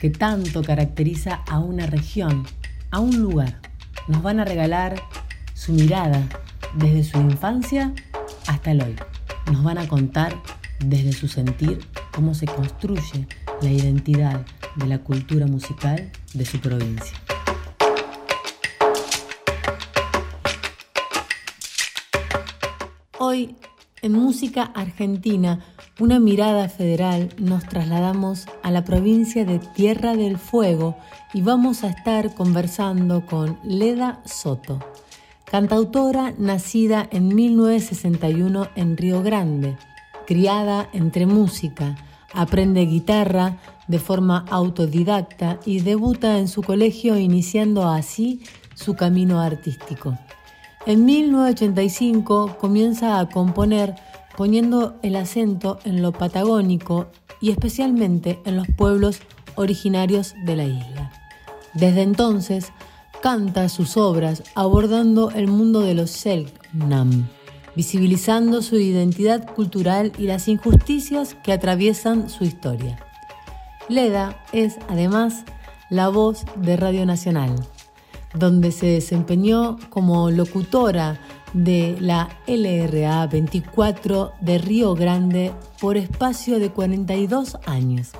que tanto caracteriza a una región, a un lugar. Nos van a regalar su mirada desde su infancia hasta el hoy. Nos van a contar desde su sentir cómo se construye la identidad de la cultura musical de su provincia. Hoy, en Música Argentina, una mirada federal, nos trasladamos a la provincia de Tierra del Fuego y vamos a estar conversando con Leda Soto, cantautora nacida en 1961 en Río Grande, criada entre música, aprende guitarra de forma autodidacta y debuta en su colegio iniciando así su camino artístico. En 1985 comienza a componer poniendo el acento en lo patagónico y especialmente en los pueblos originarios de la isla. Desde entonces canta sus obras abordando el mundo de los Selknam, visibilizando su identidad cultural y las injusticias que atraviesan su historia. Leda es además la voz de Radio Nacional, donde se desempeñó como locutora de la LRA 24 de Río Grande por espacio de 42 años.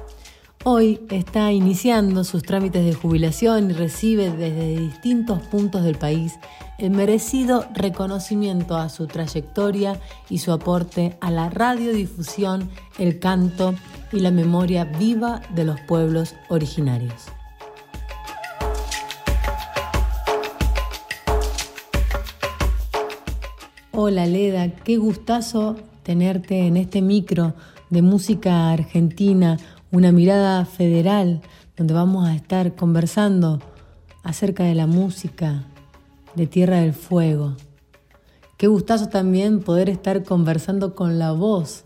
Hoy está iniciando sus trámites de jubilación y recibe desde distintos puntos del país el merecido reconocimiento a su trayectoria y su aporte a la radiodifusión, el canto y la memoria viva de los pueblos originarios. Hola Leda, qué gustazo tenerte en este micro de música argentina, una mirada federal, donde vamos a estar conversando acerca de la música de Tierra del Fuego. Qué gustazo también poder estar conversando con la voz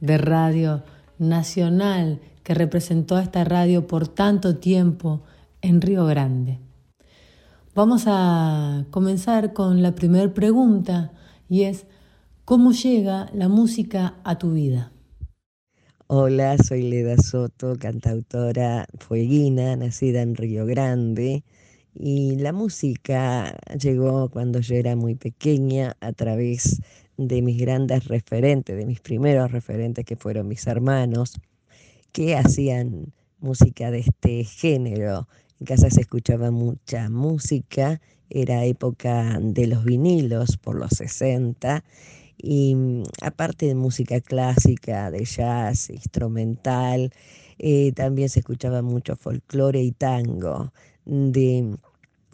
de Radio Nacional que representó a esta radio por tanto tiempo en Río Grande. Vamos a comenzar con la primera pregunta y es ¿cómo llega la música a tu vida? Hola, soy Leda Soto, cantautora fueguina, nacida en Río Grande. Y la música llegó cuando yo era muy pequeña a través de mis grandes referentes, de mis primeros referentes que fueron mis hermanos, que hacían música de este género. En casa se escuchaba mucha música era época de los vinilos por los 60 y mm, aparte de música clásica, de jazz, instrumental, eh, también se escuchaba mucho folclore y tango. De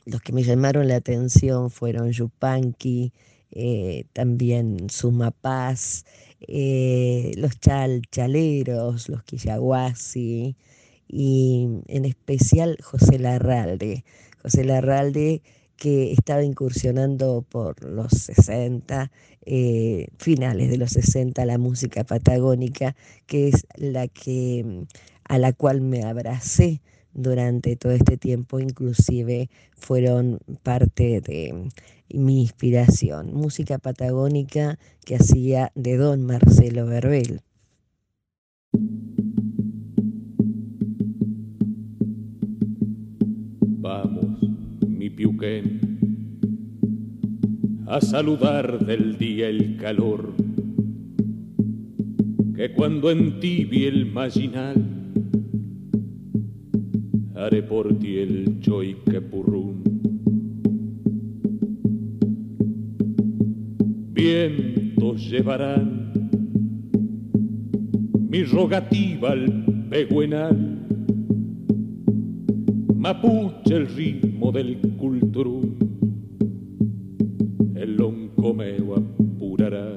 los que me llamaron la atención fueron Yupanqui, eh, también Sumapaz, eh, los chalchaleros, los quillahuasi y en especial José Larralde. José Larralde que estaba incursionando por los 60, eh, finales de los 60, la música patagónica, que es la que mm, a la cual me abracé durante todo este tiempo, inclusive fueron parte de mm, mi inspiración. Música patagónica que hacía de don Marcelo Verbel. A saludar del día el calor, que cuando en ti vi el marginal, haré por ti el choiquepurrún. Vientos llevarán mi rogativa al peguenal, mapuche el ritmo del culturum el loncomeo apurará.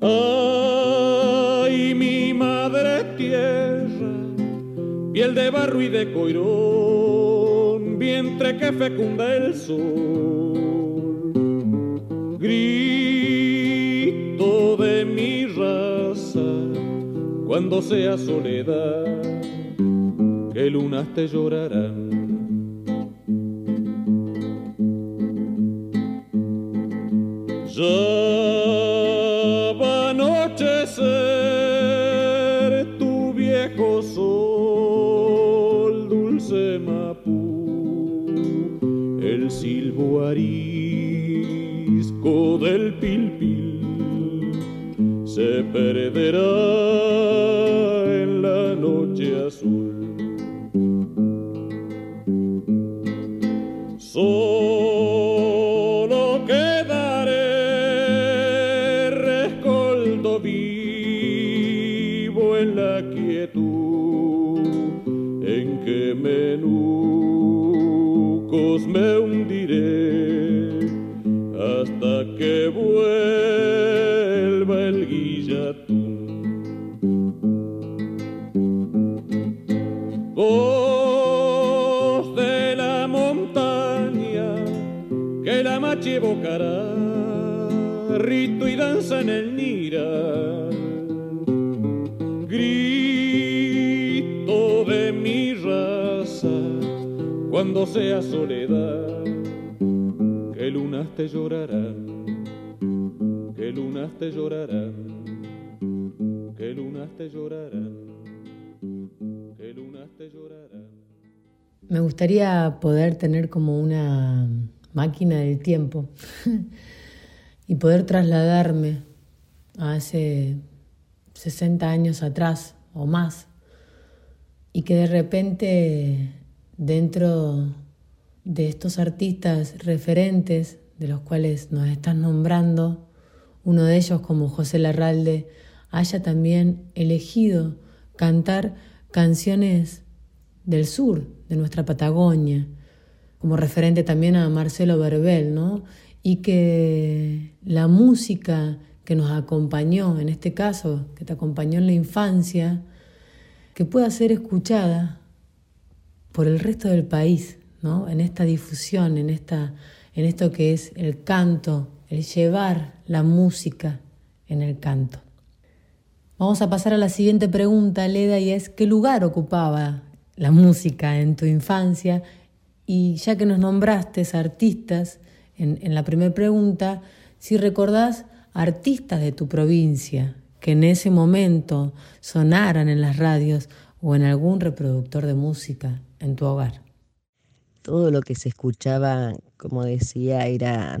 Ay, mi madre tierra, piel de barro y de coirón, vientre que fecunda el sol, grito cuando sea soledad, que lunas te llorarán. Ya va a anochecer tu viejo sol, dulce mapú, el silbo arisco del pilpil se perderá la machi evocará, rito y danza en el nira. Grito de mi raza cuando sea soledad, que lunas te llorarán, que lunas te llorarán, que lunas te llorarán, que lunas te llorarán. Me gustaría poder tener como una máquina del tiempo y poder trasladarme a hace 60 años atrás o más y que de repente dentro de estos artistas referentes de los cuales nos estás nombrando, uno de ellos como José Larralde, haya también elegido cantar canciones del sur, de nuestra Patagonia, como referente también a Marcelo Verbel, ¿no? Y que la música que nos acompañó, en este caso, que te acompañó en la infancia, que pueda ser escuchada por el resto del país, ¿no? En esta difusión, en, esta, en esto que es el canto, el llevar la música en el canto. Vamos a pasar a la siguiente pregunta, Leda, y es ¿qué lugar ocupaba la música en tu infancia? Y ya que nos nombraste artistas en, la primera pregunta, si recordás artistas de tu provincia que en ese momento sonaran en las radios o en algún reproductor de música en tu hogar. Todo lo que se escuchaba, como decía, era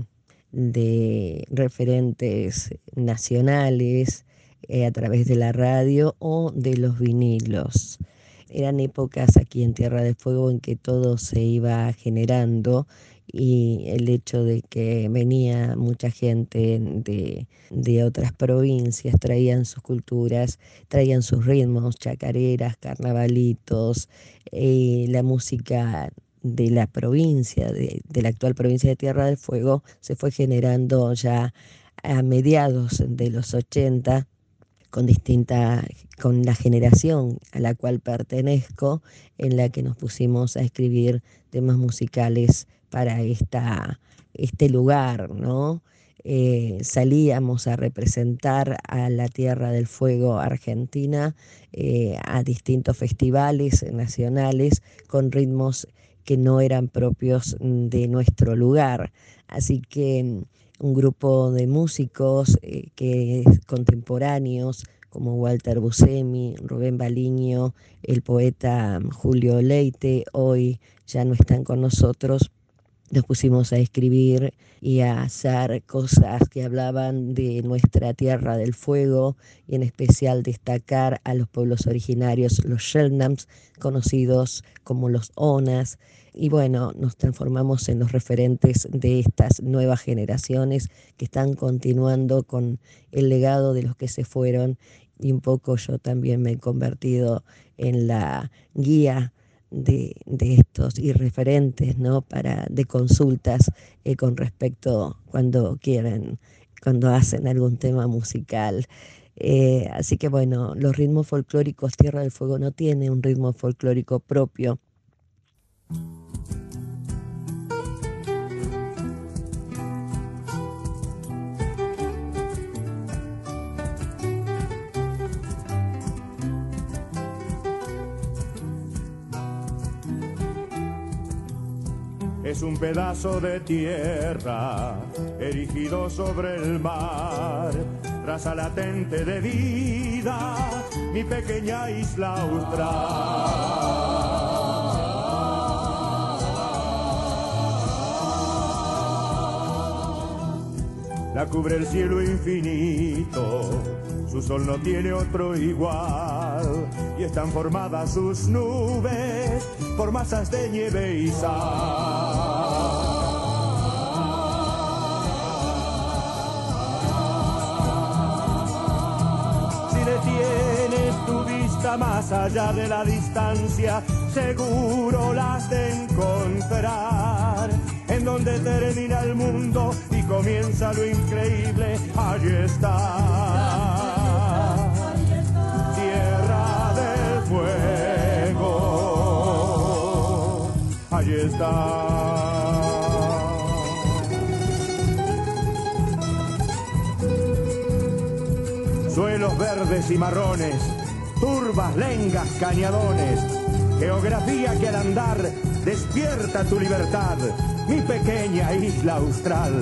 de referentes nacionales eh, a través de la radio o de los vinilos. Eran épocas aquí en Tierra del Fuego en que todo se iba generando y el hecho de que venía mucha gente de, de, otras provincias, traían sus culturas, traían sus ritmos, chacareras, carnavalitos, eh, la música de la provincia, de, de la actual provincia de Tierra del Fuego, se fue generando ya a mediados de los 80 con distinta, con la generación a la cual pertenezco, en la que nos pusimos a escribir temas musicales para esta, este lugar, ¿no? Eh, salíamos a representar a la Tierra del Fuego Argentina eh, a distintos festivales nacionales con ritmos que no eran propios de nuestro lugar. Así que un grupo de músicos eh, que contemporáneos como Walter Buscemi, Rubén Baliño, el poeta Julio Leite, hoy ya no están con nosotros, nos pusimos a escribir y a hacer cosas que hablaban de nuestra tierra del fuego y en especial destacar a los pueblos originarios, los Shelnams, conocidos como los Onas. Y bueno, nos transformamos en los referentes de estas nuevas generaciones que están continuando con el legado de los que se fueron y un poco yo también me he convertido en la guía de, de, estos y referentes ¿no? para, de consultas eh, con respecto cuando quieren, cuando hacen algún tema musical. Eh, así que bueno, los ritmos folclóricos, Tierra del Fuego no tiene un ritmo folclórico propio. Es un pedazo de tierra erigido sobre el mar, raza latente de vida, mi pequeña isla austral. La cubre el cielo infinito, su sol no tiene otro igual, y están formadas sus nubes por masas de nieve y sal. Más allá de la distancia, seguro las de encontrar. En donde termina el mundo y comienza lo increíble, allí está. Tierra del fuego, allí está. Suelos verdes y marrones turbas, lengas, cañadones, geografía que al andar despierta tu libertad, mi pequeña isla austral.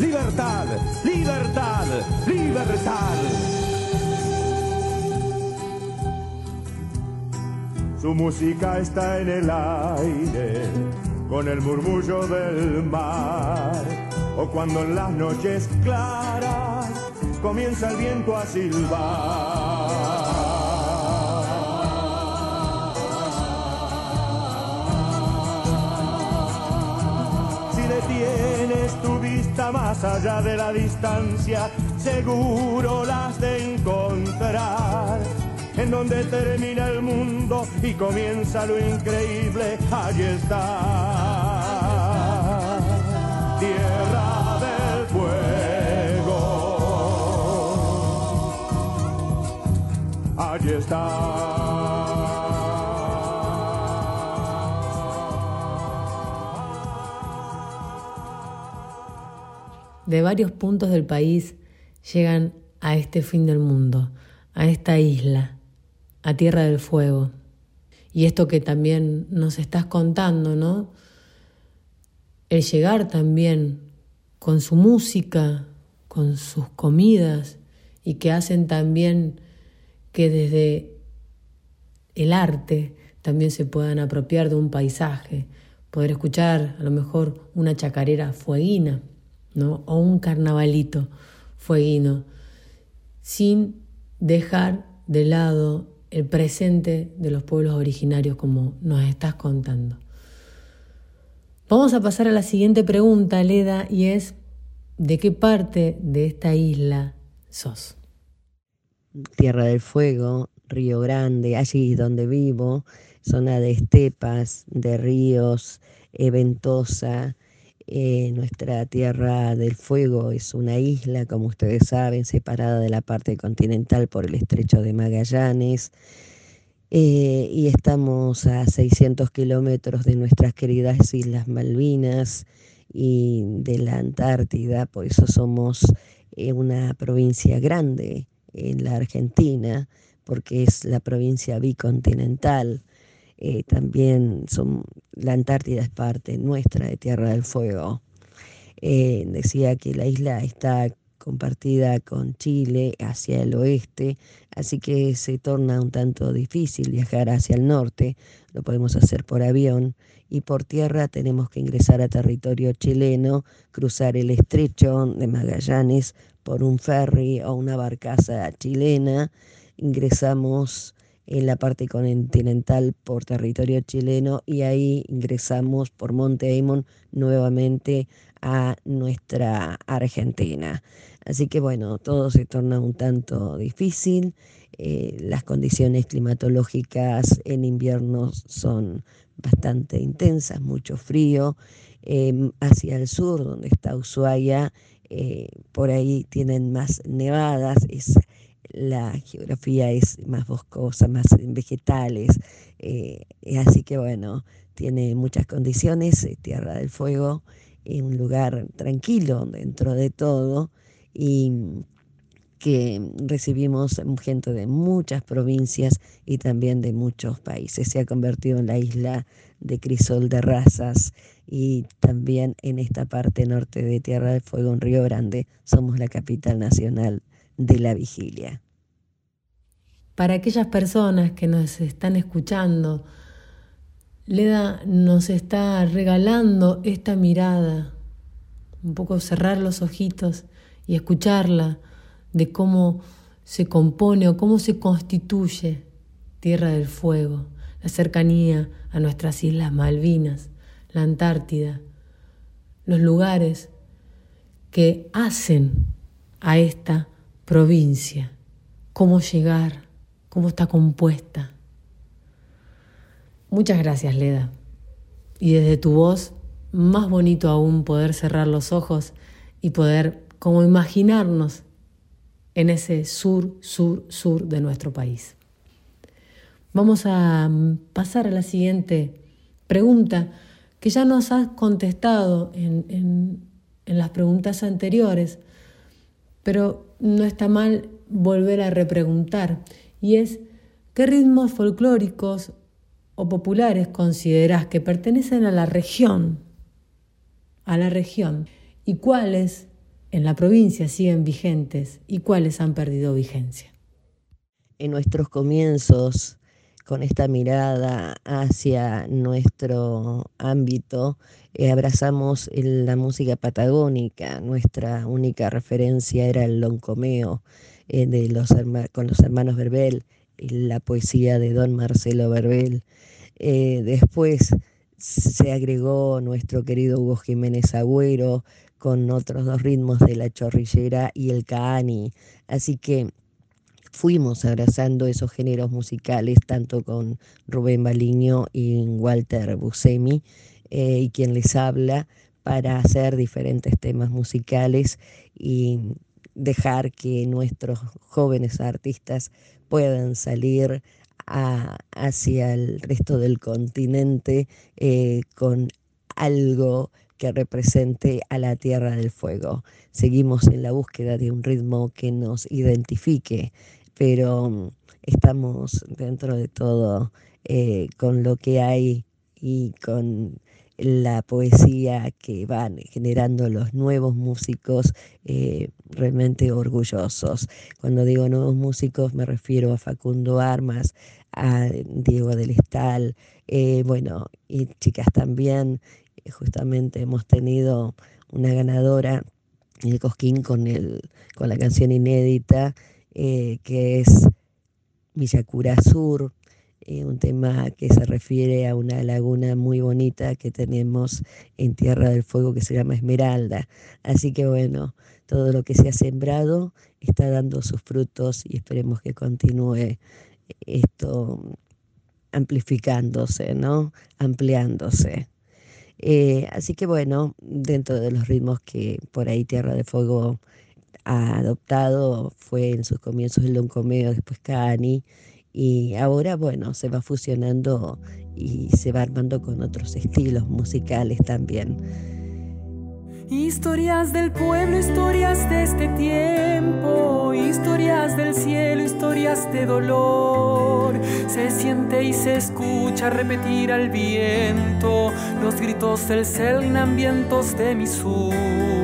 Libertad, libertad, libertad. Su música está en el aire, con el murmullo del mar, o cuando en las noches claras comienza el viento a silbar. Más allá de la distancia, seguro las de encontrar. En donde termina el mundo y comienza lo increíble, allí está. Tierra del fuego. Allí está. De varios puntos del país llegan a este fin del mundo, a esta isla, a Tierra del Fuego. Y esto que también nos estás contando, ¿no? El llegar también con su música, con sus comidas y que hacen también que desde el arte también se puedan apropiar de un paisaje, poder escuchar a lo mejor una chacarera fueguina o un carnavalito fueguino, sin dejar de lado el presente de los pueblos originarios como nos estás contando. Vamos a pasar a la siguiente pregunta, Leda, y es, ¿de qué parte de esta isla sos? Tierra del Fuego, Río Grande, allí donde vivo, zona de estepas, de ríos, Ventosa, eh, nuestra Tierra del Fuego es una isla, como ustedes saben, separada de la parte continental por el estrecho de Magallanes. Eh, y estamos a 600 kilómetros de nuestras queridas Islas Malvinas y de la Antártida, por eso somos eh, una provincia grande en la Argentina, porque es la provincia bicontinental. Eh, también son, la Antártida es parte nuestra de Tierra del Fuego. Eh, decía que la isla está compartida con Chile hacia el oeste, así que se torna un tanto difícil viajar hacia el norte, lo podemos hacer por avión y por tierra tenemos que ingresar a territorio chileno, cruzar el estrecho de Magallanes por un ferry o una barcaza chilena, ingresamos en la parte continental por territorio chileno y ahí ingresamos por Monte Aymon nuevamente a nuestra Argentina. Así que bueno, todo se torna un tanto difícil. Eh, las condiciones climatológicas en invierno son bastante intensas, mucho frío. Em, hacia el sur, donde está Ushuaia, eh, por ahí tienen más nevadas, es la geografía es más boscosa, más vegetales, eh, así que bueno, tiene muchas condiciones, Tierra del Fuego, es un lugar tranquilo dentro de todo y que recibimos gente de muchas provincias y también de muchos países. Se ha convertido en la isla de crisol de razas y también en esta parte norte de Tierra del Fuego, en Río Grande, somos la capital nacional de la vigilia. Para aquellas personas que nos están escuchando, Leda nos está regalando esta mirada, un poco cerrar los ojitos y escucharla de cómo se compone o cómo se constituye Tierra del Fuego, la cercanía a nuestras Islas Malvinas, la Antártida, los lugares que hacen a esta provincia, cómo llegar, cómo está compuesta. Muchas gracias, Leda. Y desde tu voz, más bonito aún poder cerrar los ojos y poder como imaginarnos en ese sur, sur, sur de nuestro país. Vamos a pasar a la siguiente pregunta que ya nos has contestado en, en las preguntas anteriores, pero no está mal volver a repreguntar, y es, ¿qué ritmos folclóricos o populares considerás que pertenecen a la región? A la región. ¿Y cuáles en la provincia siguen vigentes y cuáles han perdido vigencia. En nuestros comienzos, con esta mirada hacia nuestro ámbito, eh, abrazamos la música patagónica. Nuestra única referencia era el loncomeo eh, de los con los hermanos Verbel, la poesía de don Marcelo Verbel. Eh, después se agregó nuestro querido Hugo Jiménez Agüero, con otros dos ritmos de la chorrillera y el caani. Así que fuimos abrazando esos géneros musicales, tanto con Rubén Baliño y Walter Busemi, eh, y quien les habla, para hacer diferentes temas musicales y dejar que nuestros jóvenes artistas puedan salir hacia el resto del continente eh, con algo que represente a la Tierra del Fuego. Seguimos en la búsqueda de un ritmo que nos identifique, pero mm, estamos dentro de todo eh, con lo que hay y con la poesía que van generando los nuevos músicos eh, realmente orgullosos. Cuando digo nuevos músicos me refiero a Facundo Armas, a Diego del Estal, eh, bueno, y chicas también justamente hemos tenido una ganadora el Cosquín con, el, con la canción inédita eh, que es Villacura Sur, eh, un tema que se refiere a una laguna muy bonita que tenemos en Tierra del Fuego que se llama Esmeralda. Así que bueno, todo lo que se ha sembrado está dando sus frutos y esperemos que continúe esto amplificándose, ¿no? Ampliándose. Eh, así que bueno, dentro de los ritmos que por ahí Tierra de Fuego adoptado, fue en sus comienzos el Loncomeo, después Cani, y ahora bueno, se va fusionando y se va armando con otros estilos musicales también. Historias del pueblo, historias de este tiempo, historias del cielo, historias de dolor. Se siente y se escucha repetir al viento los gritos del en vientos de mi sur.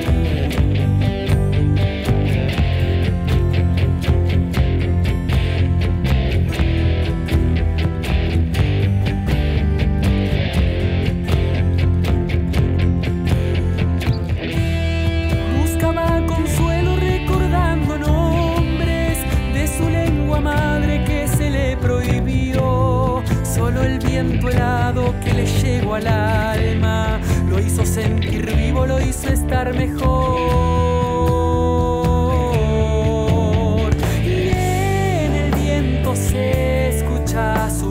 escucha su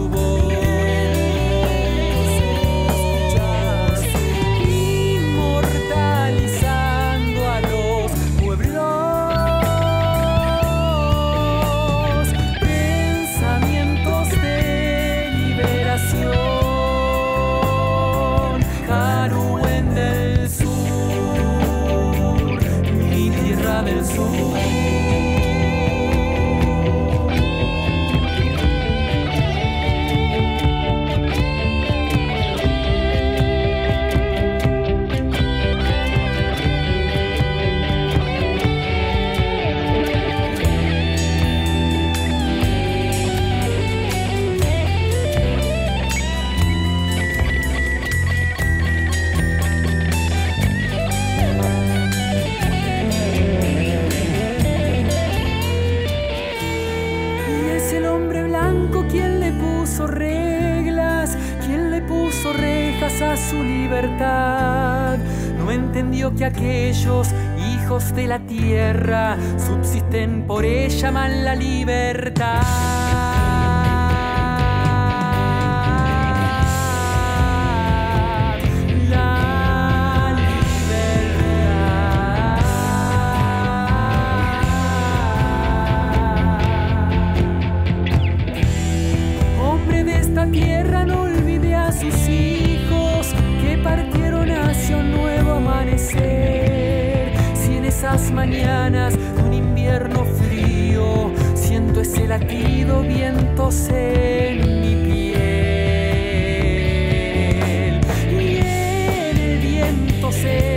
que aquellos hijos de la tierra subsisten por ella, llaman la libertad. Latido, viento en mi piel. Y el viento se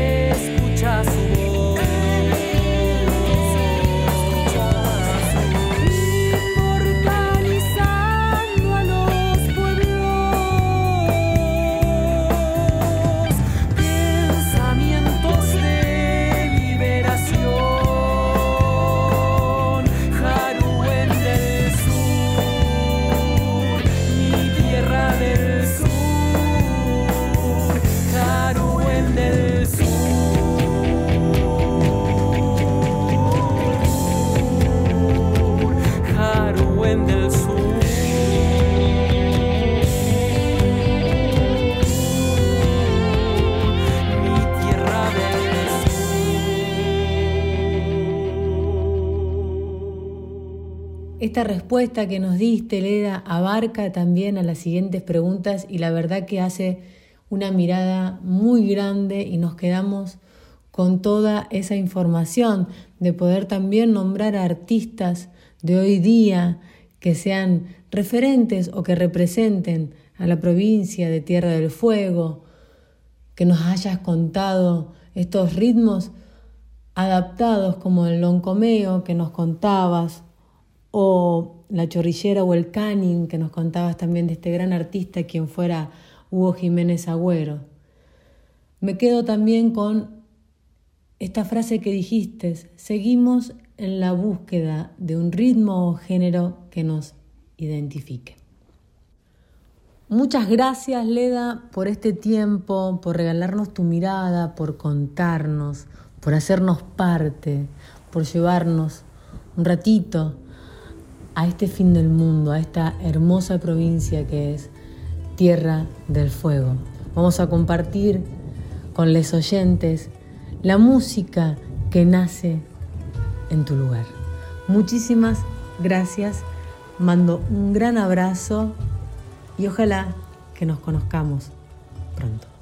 respuesta que nos diste, Leda, abarca también a las siguientes preguntas y la verdad que hace una mirada muy grande y nos quedamos con toda esa información de poder también nombrar a artistas de hoy día que sean referentes o que representen a la provincia de Tierra del Fuego, que nos hayas contado estos ritmos adaptados como el loncomeo que nos contabas, o la chorrillera o el canning que nos contabas también de este gran artista quien fuera Hugo Jiménez Agüero. Me quedo también con esta frase que dijiste, seguimos en la búsqueda de un ritmo o género que nos identifique. Muchas gracias Leda por este tiempo, por regalarnos tu mirada, por contarnos, por hacernos parte, por llevarnos un ratito a este fin del mundo, a esta hermosa provincia que es Tierra del Fuego. Vamos a compartir con los oyentes la música que nace en tu lugar. Muchísimas gracias, mando un gran abrazo y ojalá que nos conozcamos pronto.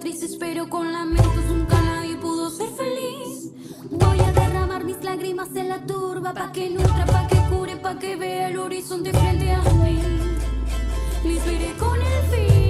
cicatrices, pero con lamentos nunca nadie pudo ser feliz. Voy a derramar mis lágrimas en la turba, pa' que nutra, pa' que cure, pa' que vea el horizonte frente a mí. Lo con el fin.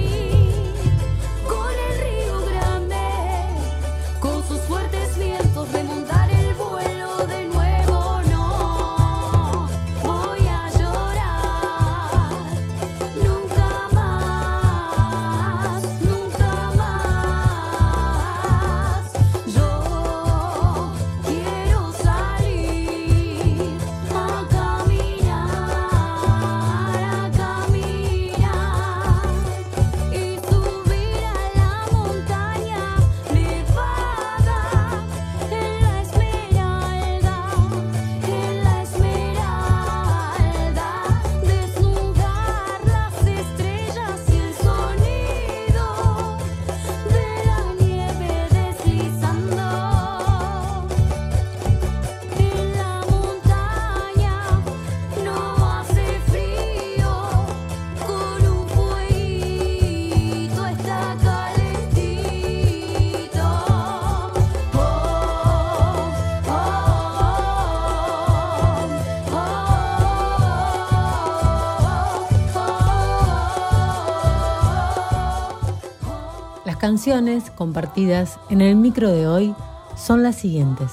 Canciones compartidas en el micro de hoy son las siguientes.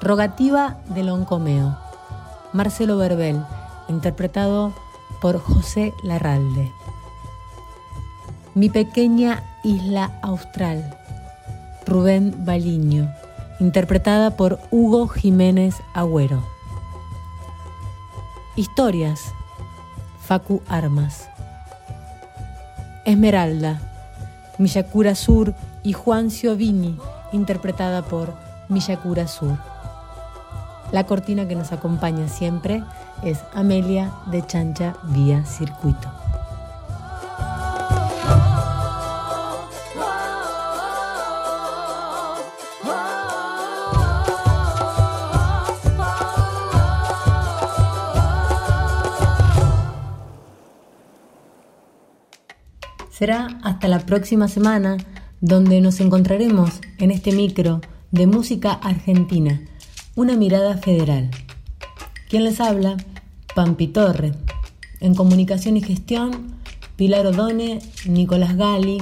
Rogativa del Oncomeo, Marcelo Verbel, interpretado por José Larralde. Mi pequeña isla austral, Rubén Baliño, interpretada por Hugo Jiménez Agüero. Historias, Facu Armas. Esmeralda, Miyakura Sur y Juan Ciovini, interpretada por Miyakura Sur. La cortina que nos acompaña siempre es Amelia de Chancha Vía Circuito. Será hasta la próxima semana donde nos encontraremos en este micro de música argentina, una mirada federal. ¿Quién les habla? Pampi Torre. En comunicación y gestión, Pilar Odone, Nicolás Gali.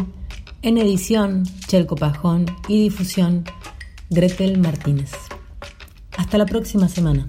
En edición, Chelco Pajón. Y difusión, Gretel Martínez. Hasta la próxima semana.